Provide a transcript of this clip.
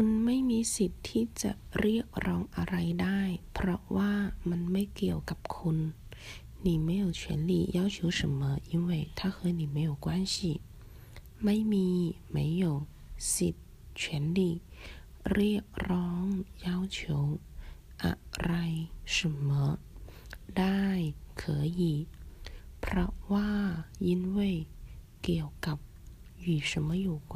คุณไม่มีสิทธิ์ที่จะเรียกร้องอะไรได้ เพราะว่ามันไม่เกี่ยวกับคุณ你没有权利要求什么，因为它和你没有关系。ไม่มี没有สิทธิ์权利เรียกร้อง要求อะไร什么ได้可以เพราะว่า因为เกี่ยวกับ与什么有关